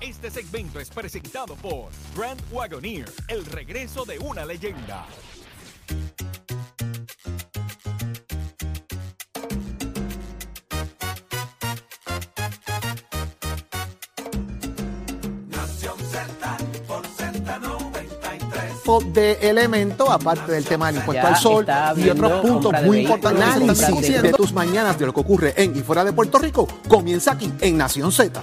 Este segmento es presentado por Grand Wagoneer, el regreso de una leyenda. de elemento, aparte del tema del impuesto Ya al sol y otros puntos muy importantes. Análisis de tus mañanas de lo que ocurre en y fuera de Puerto Rico comienza aquí en Nación Z.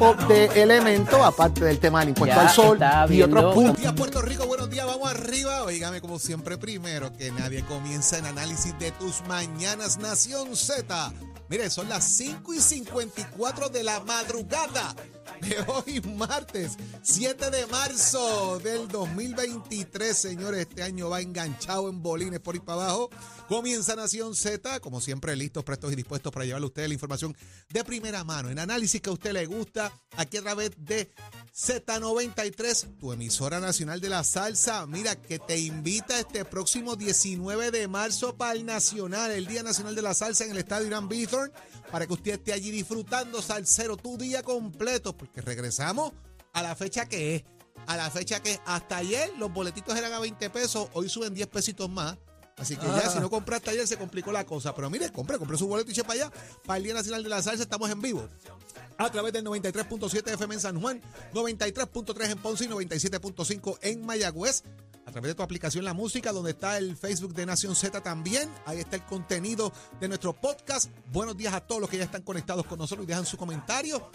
por Z93. de elemento, aparte del tema del impuesto Ya al sol y otros puntos. Buenos días, Puerto Rico. Buenos días, vamos arriba. Oígame, como siempre, primero que nadie comienza en análisis de tus mañanas, Nación Z. Mire, son las 5 y 54 de la madrugada de hoy, martes 7 de marzo del 2023. Señores, este año va enganchado en bolines por ahí para abajo. Comienza Nación Z, como siempre, listos, prestos y dispuestos para llevarle a ustedes la información de primera mano, en análisis que a usted le gusta, aquí a través de Z93, tu emisora nacional de la salsa. Mira, que te invita este próximo 19 de marzo para el Nacional, el Día Nacional de la Salsa en el Estadio Irán Bithorn, para que usted esté allí disfrutando salsero tu día completo, porque regresamos a la fecha que es. A la fecha que es. Hasta ayer los boletitos eran a 20 pesos, hoy suben 10 pesitos más. Así que ya, si no compraste ayer, se complicó la cosa. Pero mire, compre, compre su boleto y eche para allá. Para el Día Nacional de la Salsa estamos en vivo. A través del 93.7 FM en San Juan, 93.3 en Ponce y 97.5 en Mayagüez. A través de tu aplicación La Música, donde está el Facebook de Nación Z también. Ahí está el contenido de nuestro podcast. Buenos días a todos los que ya están conectados con nosotros y dejan su comentario.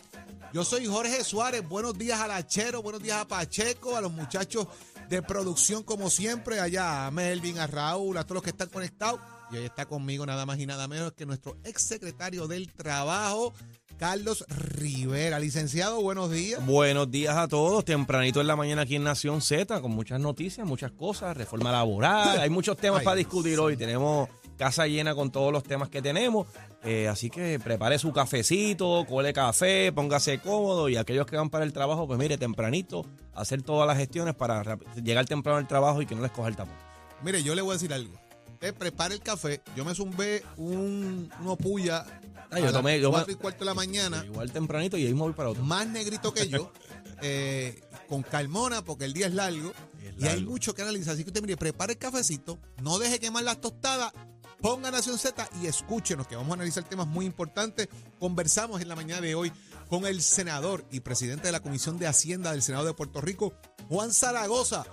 Yo soy Jorge Suárez. Buenos días a Lachero, buenos días a Pacheco, a los muchachos de producción como siempre, allá a Melvin, a Raúl, a todos los que están conectados. Y hoy está conmigo nada más y nada menos que nuestro ex secretario del Trabajo, Carlos Rivera. Licenciado, buenos días. Buenos días a todos, tempranito en la mañana aquí en Nación Z, con muchas noticias, muchas cosas, reforma laboral, hay muchos temas Ay, para discutir hoy, tenemos casa llena con todos los temas que tenemos, eh, así que prepare su cafecito, cole café, póngase cómodo y aquellos que van para el trabajo, pues mire, tempranito, hacer todas las gestiones para llegar temprano al trabajo y que no les coja el tapón. Mire, yo le voy a decir algo. Usted prepare el café. Yo me zumbé un, uno puya Ah, yo a tomé- yo me- cuatro y cuarto de la mañana. Igual tempranito y ahí me voy para otro. más negrito que yo, eh, con calmona, porque el día es largo, Es y hay largo. mucho que analizar. Así que usted, mire, prepare el cafecito, no deje quemar las tostadas, ponga Nación Z y escúchenos, que vamos a analizar temas muy importantes. Conversamos en la mañana de hoy con el senador y presidente de la Comisión de Hacienda del Senado de Puerto Rico, Juan Zaragoza.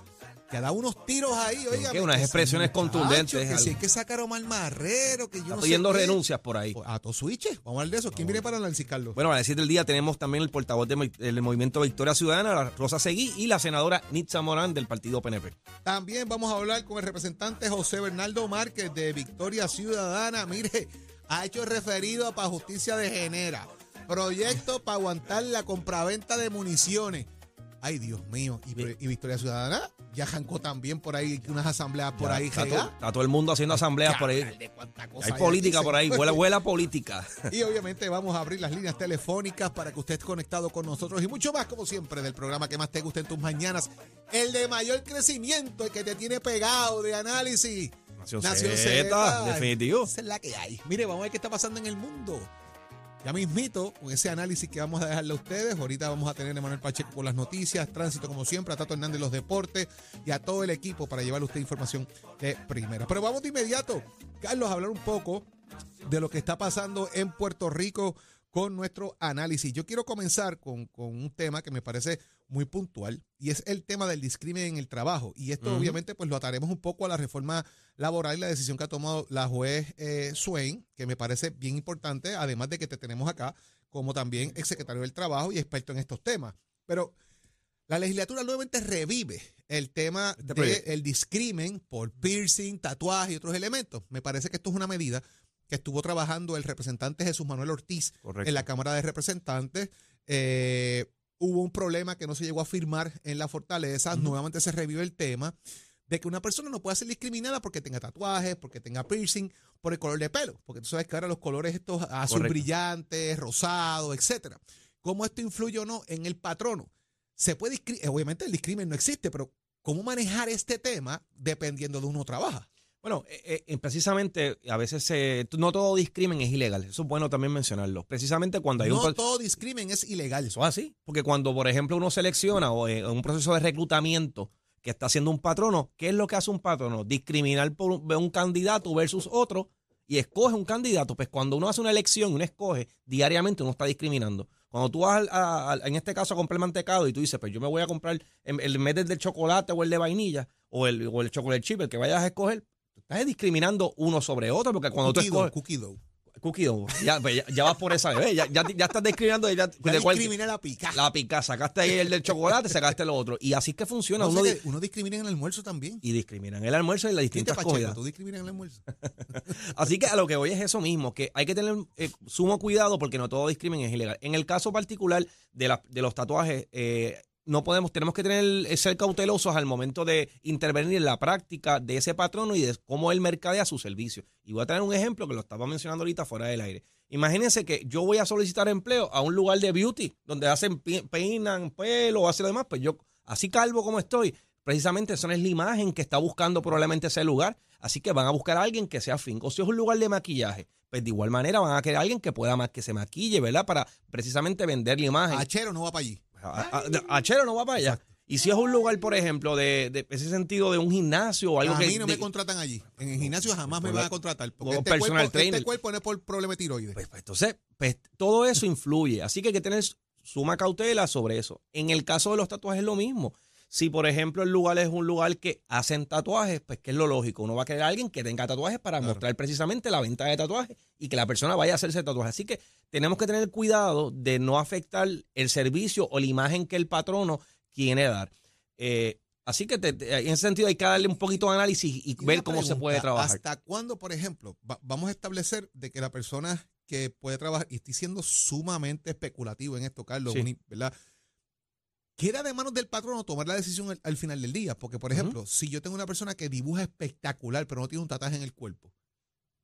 Que da unos tiros ahí, oiga. que unas expresiones contundentes, Que si hay algo. que sacar a Omar Marrero, que yo Está no pidiendo sé qué. renuncias por ahí. A todos switches. Vamos a hablar de eso. ¿Quién viene para análisis, Carlos? Bueno, a decir del día tenemos también el portavoz de- del Movimiento Victoria Ciudadana, Rosa Seguí, y la senadora Nitza Morán del Partido PNP. También vamos a hablar con el representante José Bernardo Márquez de Victoria Ciudadana. Mire, ha hecho referido para Justicia de Genera. Proyecto para aguantar la compraventa de municiones. Ay, Dios mío. ¿Y, y Victoria Ciudadana? Ya jancó también por ahí unas asambleas por Ya ahí. está, todo, está todo el mundo haciendo asambleas por ahí. Hay política por ahí, señor. huela, huela política. Y obviamente vamos a abrir las líneas telefónicas para que usted esté conectado con nosotros y mucho más, como siempre, del programa que más te guste en tus mañanas. El de mayor crecimiento, el que te tiene pegado de análisis. Nación Z, definitivo. Esa es la que hay. Mire, vamos a ver qué está pasando en el mundo. Ya mismito, con ese análisis que vamos a dejarle a ustedes. Ahorita vamos a tener a Manuel Pacheco con las noticias, tránsito como siempre, a Tato Hernández los deportes y a todo el equipo para llevarle a usted información de primera. Pero vamos de inmediato, Carlos, a hablar un poco de lo que está pasando en Puerto Rico con nuestro análisis. Yo quiero comenzar con, con un tema que me parece muy puntual y es el tema del discrimen en el trabajo. Y esto obviamente pues lo ataremos un poco a la reforma laboral y la decisión que ha tomado la juez eh, Swain, que me parece bien importante, además de que te tenemos acá como también exsecretario del Trabajo y experto en estos temas. Pero la legislatura nuevamente revive el tema Este proyecto. del discrimen por piercing, tatuaje y otros elementos. Me parece que esto es una medida que estuvo trabajando el representante Jesús Manuel Ortiz Correcto. en la Cámara de Representantes. Eh, hubo un problema que no se llegó a firmar en la fortaleza. Nuevamente se revive el tema de que una persona no puede ser discriminada porque tenga tatuajes, porque tenga piercing, por el color de pelo. Porque tú sabes que ahora los colores estos azul Correcto. brillantes, rosado, etcétera. ¿Cómo esto influye o no en el patrono? se puede, obviamente el discrimen no existe, pero ¿cómo manejar este tema dependiendo de uno trabaja? Bueno, eh, eh, precisamente a veces eh, no todo discrimen es ilegal. Eso es bueno también mencionarlo. Precisamente cuando hay No un... pro- todo discrimen es ilegal. Eso es así. Porque cuando, por ejemplo, uno selecciona o en un proceso de reclutamiento que está haciendo un patrono, ¿qué es lo que hace un patrono? Discriminar por un, candidato versus otro y escoge un candidato. Pues cuando uno hace una elección y uno escoge, diariamente uno está discriminando. Cuando tú vas, a- a- en este caso, a comprar mantecado y tú dices, pues yo me voy a comprar en, en vez del de chocolate o el de vainilla o el, o el chocolate chip, el que vayas a escoger, tú estás discriminando uno sobre otro porque cuando Cookie tú escoges... cookie dough. Cookie dough, ya, pues ya, ya vas por esa vez, ya, ya, ya estás discriminando Ya de discrimina la pica. la pica, sacaste ahí el del chocolate, sacaste lo otro. Y así es que funciona. No, uno que uno discrimina en el almuerzo también. y discriminan el almuerzo y las distintas Pacheco, comidas. tú discriminas en el almuerzo. Así que a lo que voy es eso mismo, que hay que tener eh, sumo cuidado porque no todo discrimen es ilegal. En el caso particular de, la- de los tatuajes, eh, no podemos, tenemos que tener, eh, ser cautelosos al momento de intervenir en la práctica de ese patrono y de cómo él mercadea su servicio. Y voy a tener un ejemplo que lo estaba mencionando ahorita fuera del aire. Imagínense que yo voy a solicitar empleo a un lugar de beauty donde hacen peinan pelo hacen lo demás, pues yo, así calvo como estoy, precisamente esa es la imagen que está buscando probablemente ese lugar. Así que van a buscar a alguien que sea fin. O si es un lugar de maquillaje, pues de igual manera van a querer a alguien que pueda más que se maquille, ¿verdad? Para precisamente vender la imagen. Achero no va para allí. A- a- Achero no va para allá. Y si es un lugar, por ejemplo, de, de ese sentido de un gimnasio o algo a que. mí no de- me contratan allí. En el gimnasio jamás me Por van a contratar. Porque este personal cuerpo, este cuerpo no es por problema de tiroides. Pues, pues, entonces, pues, todo eso influye. Así que hay que tener suma cautela sobre eso. En el caso de los tatuajes es lo mismo. Si, por ejemplo, el lugar es un lugar que hacen tatuajes, pues ¿qué es lo lógico? Uno va a querer a alguien que tenga tatuajes para Claro. mostrar precisamente la venta de tatuajes y que la persona vaya a hacerse tatuajes. Así que tenemos que tener cuidado de no afectar el servicio o la imagen que el patrono quiere dar. Eh, así que te- te- en ese sentido hay que darle un poquito de análisis y, Y ver cómo se puede trabajar. ¿Hasta cuándo, por ejemplo, va- vamos a establecer de que la persona que puede trabajar, y estoy siendo sumamente especulativo en esto, Carlos, Sí. ¿verdad? Queda de manos del patrono tomar la decisión al, al final del día. Porque, por ejemplo, si yo tengo una persona que dibuja espectacular, pero no tiene un tatuaje en el cuerpo,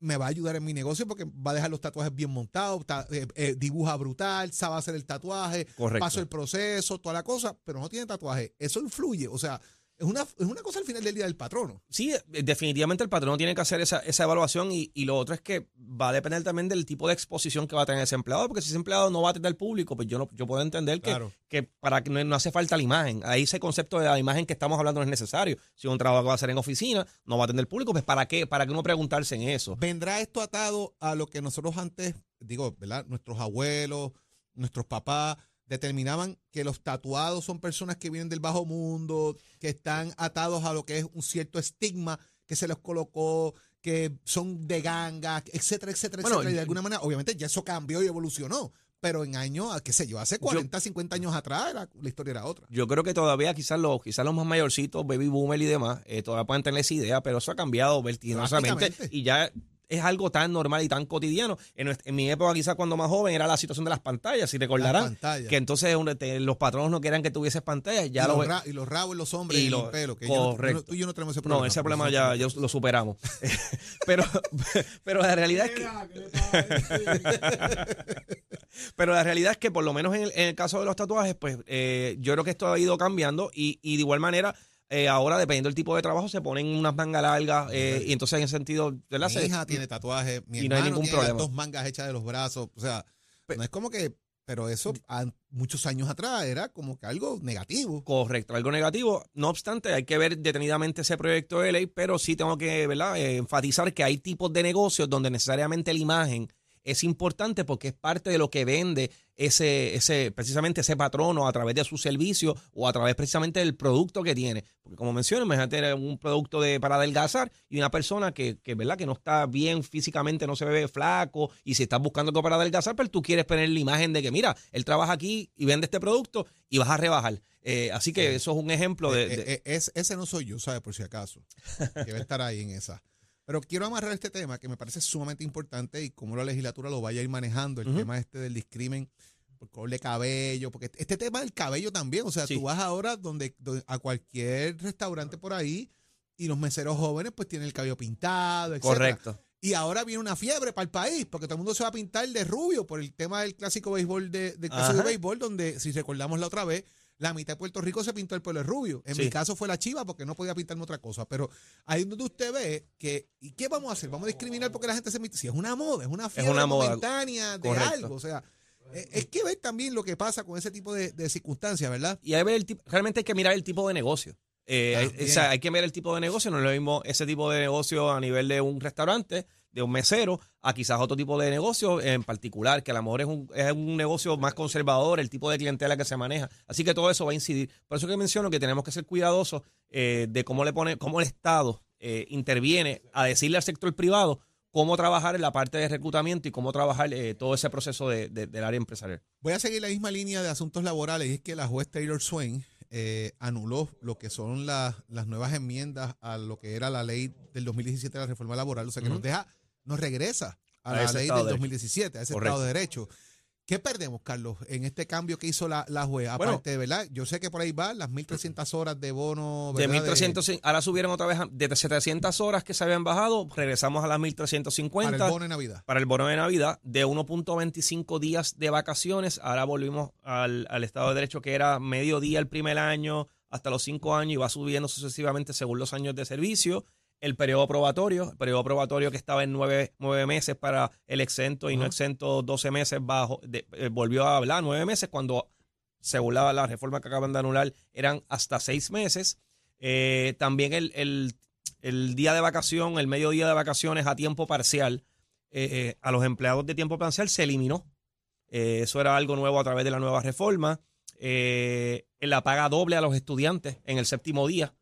me va a ayudar en mi negocio porque va a dejar los tatuajes bien montados, ta- eh, eh, dibuja brutal, sabe hacer el tatuaje, Correcto. paso el proceso, toda la cosa, pero no tiene tatuaje. Eso influye. O sea, es una, es una cosa al final del día del patrono. Sí, eh, definitivamente el patrono tiene que hacer esa, esa evaluación y, y lo otro es que va a depender también del tipo de exposición que va a tener ese empleado, porque si ese empleado no va a atender al público, pues yo no, yo puedo entender que, Claro. que para que no, no hace falta la imagen. Ahí ese concepto de la imagen que estamos hablando no es necesario. Si un trabajo va a hacer en oficina, no va a atender al público, pues ¿para qué? ¿Para qué uno preguntarse en eso? ¿Vendrá esto atado a lo que nosotros antes, digo, ¿verdad? Nuestros abuelos, nuestros papás determinaban que los tatuados son personas que vienen del bajo mundo, que están atados a lo que es un cierto estigma que se les colocó, que son de ganga, etcétera, etcétera, Bueno, etcétera. Y de yo- alguna manera, obviamente ya eso cambió y evolucionó. Pero en años, qué sé yo, hace 40, 50 años atrás era- la historia era otra. Yo creo que todavía quizás los, quizás los más mayorcitos, baby boomer y demás, eh, todavía pueden tener esa idea, pero eso ha cambiado vertiginosamente y ya es algo tan normal y tan cotidiano. En, mi época, quizás cuando más joven, era la situación de las pantallas, si recordarán. Las pantallas. Que entonces un- te- los patronos no querían que tuvieses pantallas. Ya y, lo los ra- y los rabos en los hombres Y y, el lo- pelo. Que yo no- correcto. tú y yo no tenemos ese problema. No, ese problema ya lo superamos. pero, pero la realidad es que. Pero la realidad es que por lo menos en el, en el caso de los tatuajes, pues eh, yo creo que esto ha ido cambiando y, y de igual manera, eh, ahora dependiendo del tipo de trabajo, se ponen unas mangas largas eh, y entonces en ese sentido. Mi Se- hija tiene tatuajes, mi y no hay hermano ningún tiene problema. dos mangas hechas de los brazos. O sea, no es como que, pero eso a- muchos años atrás era como que algo negativo. Correcto, algo negativo. No obstante, hay que ver detenidamente ese proyecto de ley, pero sí tengo que ¿verdad? Eh, enfatizar que hay tipos de negocios donde necesariamente la imagen es importante porque es parte de lo que vende ese, ese, precisamente ese patrono a través de su servicio o a través precisamente del producto que tiene. Porque como mencioné, imagínate tener un producto de, para adelgazar y una persona que, que, ¿verdad? que no está bien físicamente, no se ve flaco y si estás buscando algo para adelgazar, pero tú quieres poner la imagen de que, mira, él trabaja aquí y vende este producto y vas a rebajar. Eh, así que eso es un ejemplo de... Eh, de- eh, es, ese no soy yo, ¿sabes? Por si acaso. Que va a estar ahí en esa. Pero quiero amarrar este tema que me parece sumamente importante y cómo la legislatura lo vaya a ir manejando, el tema este del discrimen por color de cabello, porque este tema del cabello también, o sea, Sí. tú vas ahora donde, donde- a cualquier restaurante por ahí y los meseros jóvenes pues tienen el cabello pintado, etc. Correcto. Y ahora viene una fiebre para el país, porque todo el mundo se va a pintar de rubio por el tema del clásico béisbol de, del clásico de béisbol, donde, si recordamos la otra vez, la mitad de Puerto Rico se pintó el pelo de rubio. En Sí. mi caso fue la chiva porque no podía pintarme otra cosa. Pero ahí es donde usted ve que, ¿y qué vamos a hacer? ¿Vamos a discriminar porque la gente se Si es una moda, es una fiebre una moda. momentánea de Correcto. algo. O sea, eh, es que ver también lo que pasa con ese tipo de, de circunstancias, ¿verdad? Y hay, ver el tipo- realmente hay que mirar el tipo de negocio. Eh, o sea, hay que ver el tipo de negocio. No es lo mismo ese tipo de negocio a nivel de un restaurante, de un mesero, a quizás otro tipo de negocio en particular, que a lo mejor es un, es un negocio más conservador, el tipo de clientela que se maneja. Así que todo eso va a incidir. Por eso que menciono que tenemos que ser cuidadosos eh, de cómo le pone, cómo el Estado eh, interviene a decirle al sector privado cómo trabajar en la parte de reclutamiento y cómo trabajar eh, todo ese proceso de- de- del área empresarial. Voy a seguir la misma línea de asuntos laborales y es que la juez Taylor Swain eh, anuló lo que son las- las nuevas enmiendas a lo que era la ley del 2017 de la reforma laboral, o sea que nos deja, nos regresa a, A la ley del de 2017, a ese Correcto. Estado de Derecho. ¿Qué perdemos, Carlos, en este cambio que hizo la, la juez? Bueno. Aparte, ¿verdad? Yo sé que por ahí va las 1.300 horas de bono. De ¿verdad? 1300, ahora subieron otra vez a- de 700 horas que se habían bajado, regresamos a las para 1350 el bono de Navidad. para el bono de Navidad, de 1.25 días de vacaciones, ahora volvimos al, al Estado de Derecho que era medio día el primer año hasta los cinco años y va subiendo sucesivamente según los años de servicio. El periodo probatorio, el periodo probatorio que estaba en nueve, nueve meses para el exento y no exento 12 meses bajo, de- eh, volvió a hablar nueve meses cuando según la, la reforma que acaban de anular, eran hasta seis meses. Eh, también el, el- el día de vacación, el mediodía de vacaciones a tiempo parcial, eh, a los empleados de tiempo parcial se eliminó. Eso era algo nuevo a través de la nueva reforma. La paga doble a los estudiantes en el séptimo día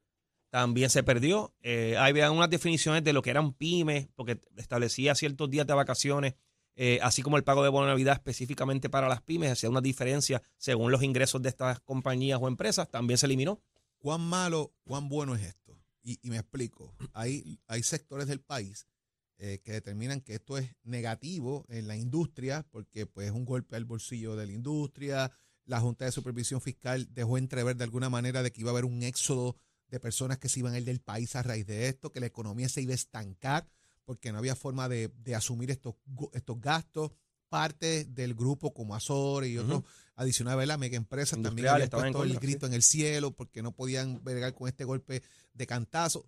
también se perdió. Eh, había unas definiciones de lo que eran pymes, porque establecía ciertos días de vacaciones, eh, así como el pago de bono Navidad específicamente para las pymes, hacía una diferencia según los ingresos de estas compañías o empresas, también se eliminó. ¿Cuán malo, cuán bueno es esto? Y, y me explico. Hay, hay sectores del país eh, que determinan que esto es negativo en la industria porque pues es un golpe al bolsillo de la industria. La Junta de Supervisión Fiscal dejó entrever de alguna manera de que iba a haber un éxodo de personas que se iban a ir del país a raíz de esto, que la economía se iba a estancar porque no había forma de, de asumir estos, estos gastos. Parte del grupo como Azores y otros Ujú. adicionales, ¿verdad? Mega empresas también habían puesto el sí. grito en el cielo porque no podían bregar con este golpe de cantazo.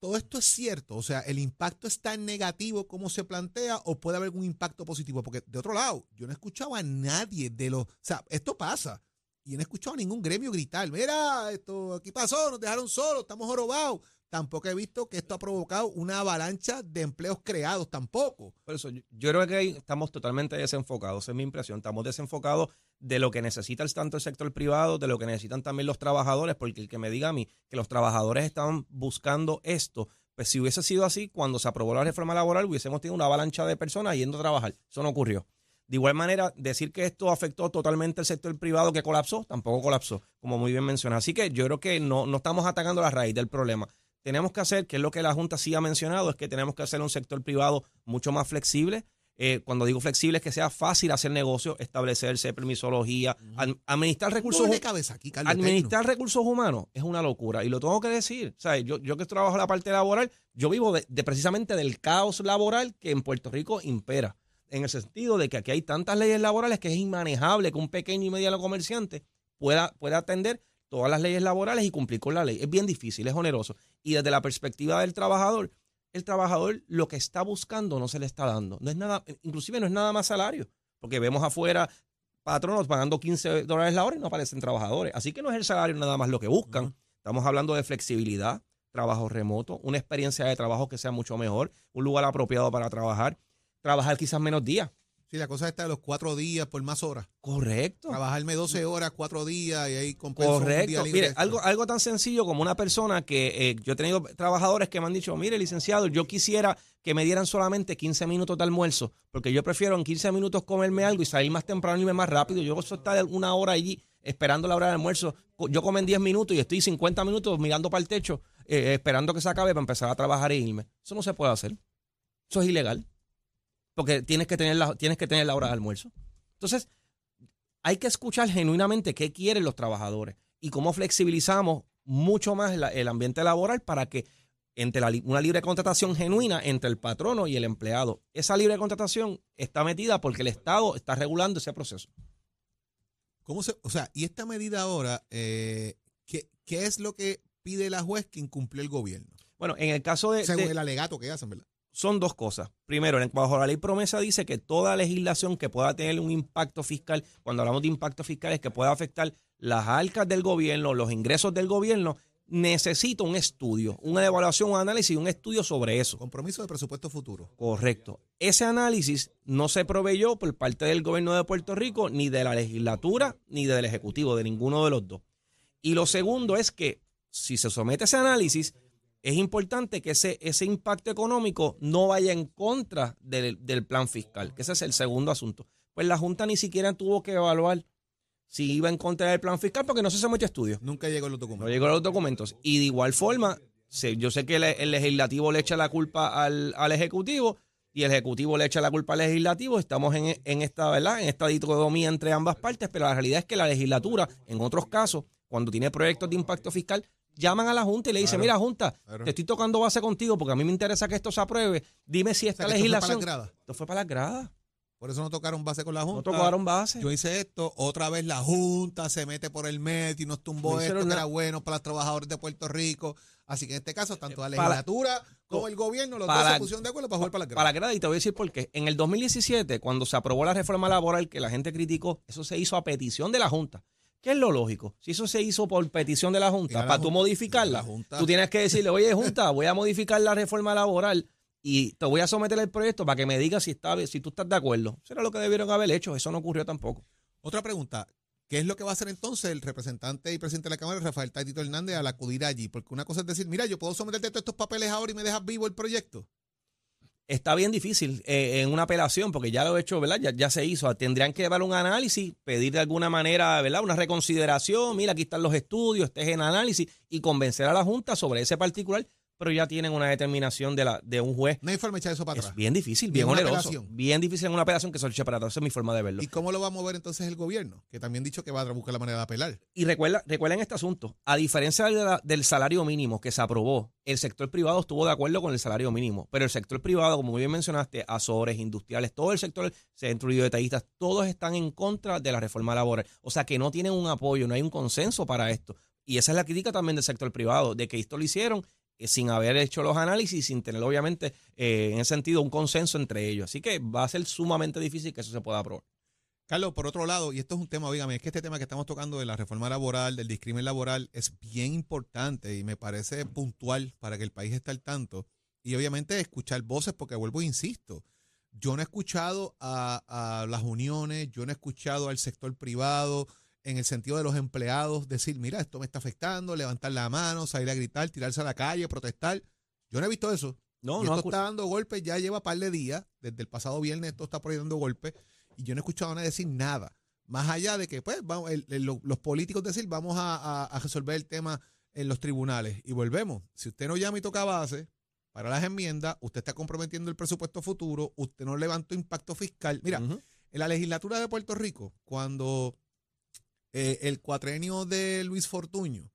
Todo esto es cierto, o sea, el impacto es tan negativo como se plantea o puede haber algún impacto positivo, porque de otro lado, yo no he escuchado a nadie de los, o sea, esto pasa y no he escuchado a ningún gremio gritar, mira, esto aquí pasó, nos dejaron solos, estamos jorobados. Tampoco he visto que esto ha provocado una avalancha de empleos creados, tampoco. Por eso, yo, creo que ahí estamos totalmente desenfocados, es mi impresión. Estamos desenfocados de lo que necesita el, tanto el sector privado, de lo que necesitan también los trabajadores, porque el que me diga a mí que los trabajadores estaban buscando esto, pues si hubiese sido así, cuando se aprobó la reforma laboral, hubiésemos tenido una avalancha de personas yendo a trabajar. Eso no ocurrió. De igual manera, decir que esto afectó totalmente al sector privado que colapsó, tampoco colapsó, como muy bien menciona. Así que yo creo que no, no estamos atacando la raíz del problema. Tenemos que hacer, que es lo que la Junta sí ha mencionado, es que tenemos que hacer un sector privado mucho más flexible. Eh, cuando digo flexible es que sea fácil hacer negocio, establecerse, permisología, ad- administrar recursos de humanos. cabeza aquí, Carlos. Administrar recursos humanos es una locura y lo tengo que decir. O sea, yo, yo que trabajo en la parte laboral, yo vivo de, de precisamente del caos laboral que en Puerto Rico impera. En el sentido de que aquí hay tantas leyes laborales que es inmanejable que un pequeño y mediano comerciante pueda, pueda atender todas las leyes laborales y cumplir con la ley. Es bien difícil, es oneroso. Y desde la perspectiva del trabajador, el trabajador lo que está buscando no se le está dando. No es nada, inclusive no es nada más salario, porque vemos afuera patronos pagando 15 dólares la hora y no aparecen trabajadores. Así que no es el salario nada más lo que buscan. Estamos hablando de flexibilidad, trabajo remoto, una experiencia de trabajo que sea mucho mejor, un lugar apropiado para trabajar, trabajar quizás menos días. Sí, la cosa está de los cuatro días por más horas. Correcto. Trabajarme 12 horas, cuatro días y ahí compenso un día Correcto. libre Mire, algo, algo tan sencillo como una persona que eh, yo he tenido trabajadores que me han dicho, mire, licenciado, yo quisiera que me dieran solamente 15 minutos de almuerzo, porque yo prefiero en 15 minutos comerme algo y salir más temprano y irme más rápido. Yo eso estar una hora allí esperando la hora de almuerzo. Yo como en 10 minutos y estoy 50 minutos mirando para el techo, eh, esperando que se acabe para empezar a trabajar e irme. Eso no se puede hacer. Eso es ilegal. Porque tienes que tener la, tienes que tener la hora de almuerzo. Entonces, hay que escuchar genuinamente qué quieren los trabajadores y cómo flexibilizamos mucho más la- el ambiente laboral para que entre la una libre contratación genuina entre el patrono y el empleado. Esa libre contratación está metida porque el Estado está regulando ese proceso. ¿Cómo se, o sea, y esta medida ahora, eh, ¿qué, qué es lo que pide la juez que incumplió el gobierno? Bueno, en el caso de, Según de- el alegato que hacen, ¿verdad? Son dos cosas. Primero, en- bajo la ley promesa dice que toda legislación que pueda tener un impacto fiscal, cuando hablamos de impacto fiscal es que pueda afectar las arcas del gobierno, los ingresos del gobierno, necesita un estudio, una evaluación, un análisis y un estudio sobre eso. Compromiso de presupuesto futuro. Correcto. Ese análisis no se proveyó por parte del gobierno de Puerto Rico, ni de la legislatura, ni del Ejecutivo, de ninguno de los dos. Y lo segundo es que si se somete ese análisis, es importante que ese, ese impacto económico no vaya en contra del, del plan fiscal, que ese es el segundo asunto. Pues la Junta ni siquiera tuvo que evaluar si iba en contra del plan fiscal porque no se sometió a estudio. Nunca llegó los No documentos. llegó a los documentos. Y de igual forma, yo sé que el, el legislativo le echa la culpa al, al ejecutivo y el ejecutivo le echa la culpa al legislativo. Estamos en, en esta, ¿verdad? En esta dicotomía entre ambas partes, pero la realidad es que la legislatura, en otros casos, cuando tiene proyectos de impacto fiscal, llaman a la Junta y le dicen, Claro, mira, Junta, claro. te estoy tocando base contigo porque a mí me interesa que esto se apruebe. Dime si O esta sea, que esto fue para legislación... las gradas. Esto fue para las gradas. Por eso no tocaron base con la No Junta. tocaron base. Yo hice esto, otra vez la Junta se mete por el medio y nos tumbó No esto que era bueno para los trabajadores de Puerto Rico. Así que en este caso, tanto la para- legislatura como el gobierno, los para- dos se pusieron de acuerdo para jugar para la Para la grada, y te voy a decir por qué. En el 2017, cuando se aprobó la reforma laboral que la gente criticó, eso se hizo a petición de la Junta. ¿Qué es lo lógico? Si eso se hizo por petición de la Junta, la para tú modificarla, la Junta. tú tienes que decirle, oye, Junta, voy a modificar la reforma laboral y te voy a someter el proyecto para que me digas si, está, si tú estás de acuerdo. Eso era lo que debieron haber hecho. Eso no ocurrió tampoco. Otra pregunta. ¿Qué es lo que va a hacer entonces el representante y presidente de la Cámara, Rafael Taitito Hernández, al acudir allí? Porque una cosa es decir, mira, yo puedo someterte todos estos papeles ahora y me dejas vivo el proyecto. Está bien difícil eh, en una apelación, porque ya lo he hecho, ¿verdad? Ya, ya se hizo. Tendrían que llevar un análisis, pedir de alguna manera, ¿verdad? Una reconsideración. Mira, aquí están los estudios, este es el análisis, y convencer a la Junta sobre ese particular, pero ya tienen una determinación de, la, de un juez. No hay forma de echar eso para Es atrás. bien difícil, bien oneroso. Bien difícil en una apelación que se lo eche para atrás. Esa es mi forma de verlo. ¿Y cómo lo va a mover entonces el gobierno? Que también ha dicho que va a buscar la manera de apelar. Y recuerda, recuerden este asunto. A diferencia de la- del salario mínimo que se aprobó, el sector privado estuvo de acuerdo con el salario mínimo. Pero el sector privado, como bien mencionaste, Azores, industriales, todo el sector, centro y detallistas, todos están en contra de la reforma laboral. O sea que no tienen un apoyo, no hay un consenso para esto. Y esa es la crítica también del sector privado, de que esto lo hicieron sin haber hecho los análisis, sin tener obviamente eh, en ese sentido un consenso entre ellos. Así que va a ser sumamente difícil que eso se pueda aprobar. Carlos, por otro lado, y esto es un tema, oígame, es que este tema que estamos tocando de la reforma laboral, del discrimen laboral, es bien importante y me parece puntual para que el país esté al tanto. Y obviamente escuchar voces, porque vuelvo e insisto, yo no he escuchado a, a las uniones, yo no he escuchado al sector privado en el sentido de los empleados decir, mira, esto me está afectando, levantar la mano, salir a gritar, tirarse a la calle, protestar. Yo no he visto eso. No, y no esto está dando golpes, ya lleva par de días, desde el pasado viernes esto está por ahí dando golpes, y yo no he escuchado a nadie decir nada. Más allá de que, pues, vamos, el- el- lo- los políticos decir, vamos a, a- a resolver el tema en los tribunales. Y volvemos. Si usted no llama y toca base para las enmiendas, usted está comprometiendo el presupuesto futuro, usted no levantó impacto fiscal. Mira, en la legislatura de Puerto Rico, cuando eh, el cuatrenio de Luis Fortuño,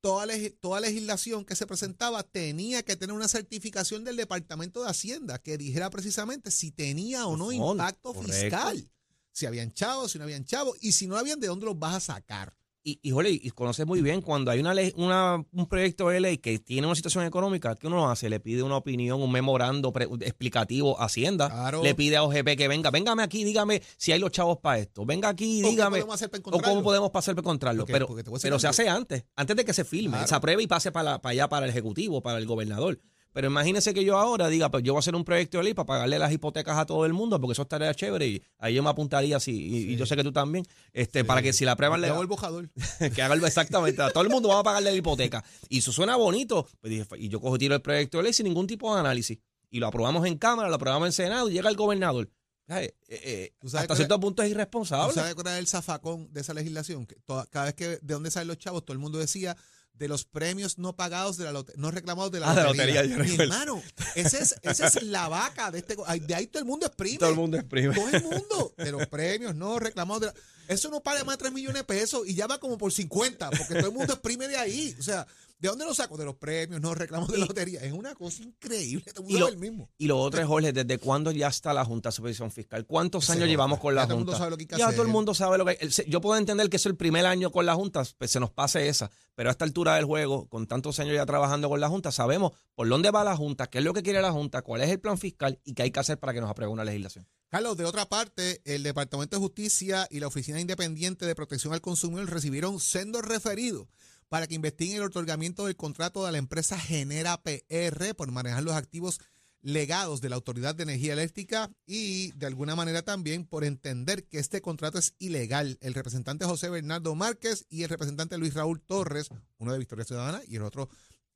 toda, leg- toda legislación que se presentaba tenía que tener una certificación del Departamento de Hacienda que dijera precisamente si tenía o no impacto correcto. fiscal. Si habían chavos, si no habían chavos, y si no habían, ¿de dónde los vas a sacar? Y, y, jole, y conoces muy bien cuando hay una ley, una, un proyecto de ley que tiene una situación económica, ¿qué uno hace? Le pide una opinión, un memorando pre- explicativo a Hacienda. Claro. Le pide a OGP que venga, véngame aquí, dígame si hay los chavos para esto. Venga aquí, ¿O qué dígame. podemos hacer para O cómo podemos pasar para encontrarlo. Porque- pero pero se hace antes, antes de que se filme, Claro. se apruebe y pase para, la- para allá, para el Ejecutivo, para el gobernador. Pero imagínese que yo ahora diga, pues yo voy a hacer un proyecto de ley para pagarle las hipotecas a todo el mundo, porque eso estaría chévere y ahí yo me apuntaría así, y, y yo sé que tú también, este, para que si la aprueban le Yo el bojador. que haga exactamente. A todo el mundo va a pagarle la hipoteca. Y eso suena bonito. Pues dije, y yo cojo tiro el proyecto de ley sin ningún tipo de análisis. Y lo aprobamos en Cámara, lo aprobamos en Senado y llega el gobernador. Eh, eh, ¿Tú sabes hasta cierto es- punto es ¿Tú irresponsable. sabes cuál era el zafacón de esa legislación? Que toda- cada vez que de dónde salen los chavos, todo el mundo decía de los premios no pagados de la lote- no reclamados de la Ah, de la lotería. lotería, Mi hermano, esa es, esa es la vaca de este. De ahí todo el mundo exprime. Todo el mundo exprime. Todo el mundo. De los premios no reclamados de la- Eso no paga más de 3 millones de pesos y ya va como por 50, porque todo el mundo exprime de ahí. O sea, ¿de dónde lo saco? De los premios, no reclamos de lotería. Es una cosa increíble. Todo el Y mundo lo, el mismo. y lo otro es, Jorge, ¿desde cuándo ya está la Junta de Supervisión Fiscal? ¿Cuántos años llevamos con Ya la todo el mundo Junta? sabe lo que hay que ya hacer. todo el mundo sabe lo que se- Yo puedo entender que es el primer año con la Junta, pues se nos pase esa. Pero a esta altura del juego, con tantos años ya trabajando con la Junta, sabemos por dónde va la Junta, qué es lo que quiere la Junta, cuál es el plan fiscal y qué hay que hacer para que nos apruebe una legislación. Carlos, de otra parte, el Departamento de Justicia y la Oficina Independiente de Protección al Consumidor recibieron sendos referidos para que investiguen el otorgamiento del contrato de la empresa Genera PR por manejar los activos legados de la Autoridad de Energía Eléctrica y de alguna manera también por entender que este contrato es ilegal. El representante José Bernardo Márquez y el representante Luis Raúl Torres, uno de Victoria Ciudadana y el otro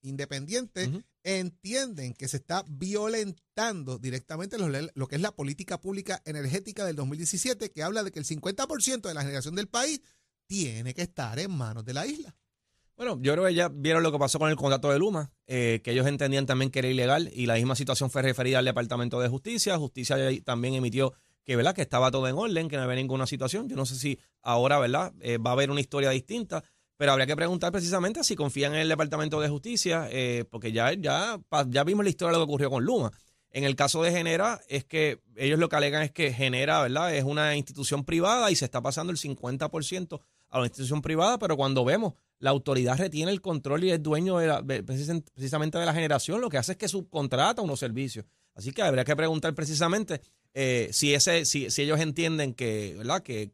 independiente, Ujú. entienden que se está violentando directamente lo, lo que es la política pública energética del 2017, que habla de que el 50% de la generación del país tiene que estar en manos de la isla. Bueno, yo creo que ya vieron lo que pasó con el contrato de Luma, eh, que ellos entendían también que era ilegal y la misma situación fue referida al Departamento de Justicia. Justicia también emitió que, ¿verdad? que estaba todo en orden, que no había ninguna situación. Yo no sé si ahora ¿verdad? Eh, va a haber una historia distinta, pero habría que preguntar precisamente si confían en el Departamento de Justicia, eh, porque ya, ya, ya vimos la historia de lo que ocurrió con Luma. En el caso de Genera, es que ellos lo que alegan es que Genera, ¿verdad? Es una institución privada y se está pasando el 50% a la institución privada, pero cuando vemos la autoridad retiene el control y es dueño de la- precisamente de la generación, lo que hace es que subcontrata unos servicios. Así que habría que preguntar precisamente eh, si ese, si, si ellos entienden que, ¿verdad? Que